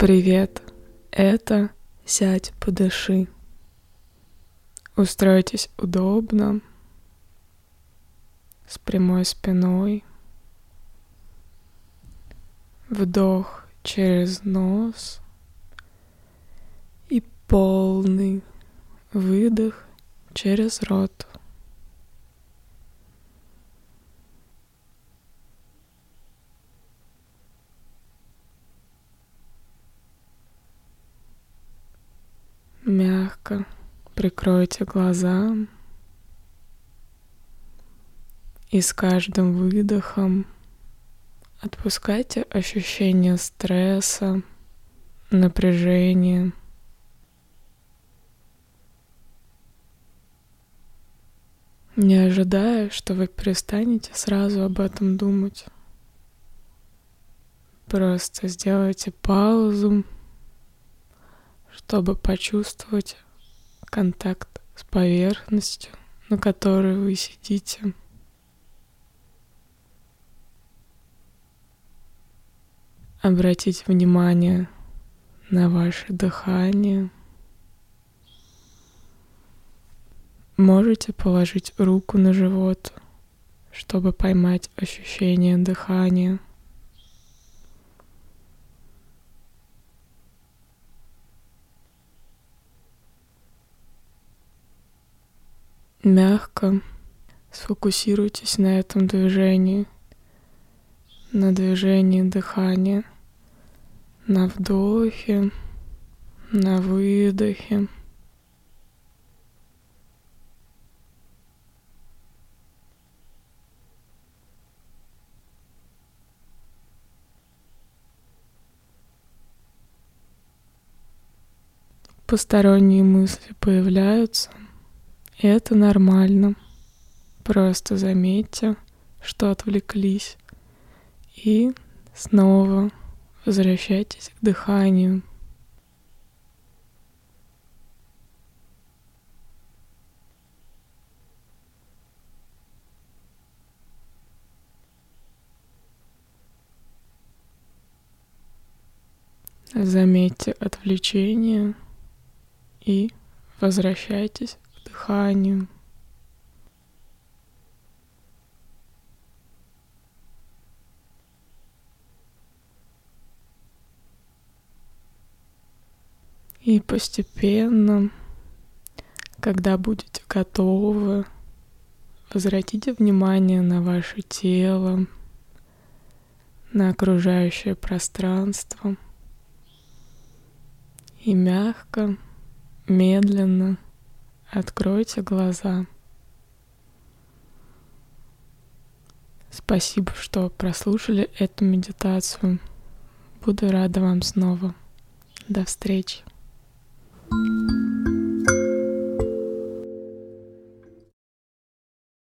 Привет, это «Сядь, подыши». Устройтесь удобно, с прямой спиной. Вдох через нос и полный выдох через рот. Мягко прикройте глаза и с каждым выдохом отпускайте ощущение стресса, напряжения. Не ожидая, что вы перестанете сразу об этом думать. Просто сделайте паузу чтобы почувствовать контакт с поверхностью, на которой вы сидите. Обратить внимание на ваше дыхание. Можете положить руку на живот, чтобы поймать ощущение дыхания. Мягко сфокусируйтесь на этом движении, на движении дыхания, на вдохе, на выдохе. Посторонние мысли появляются — это нормально. Просто заметьте, что отвлеклись. И снова возвращайтесь к дыханию. Заметьте отвлечение и возвращайтесь дыханию. И постепенно, когда будете готовы, возвратите внимание на ваше тело, на окружающее пространство и мягко, медленно – Откройте глаза. Спасибо, что прослушали эту медитацию. Буду рада вам снова. До встречи. thank you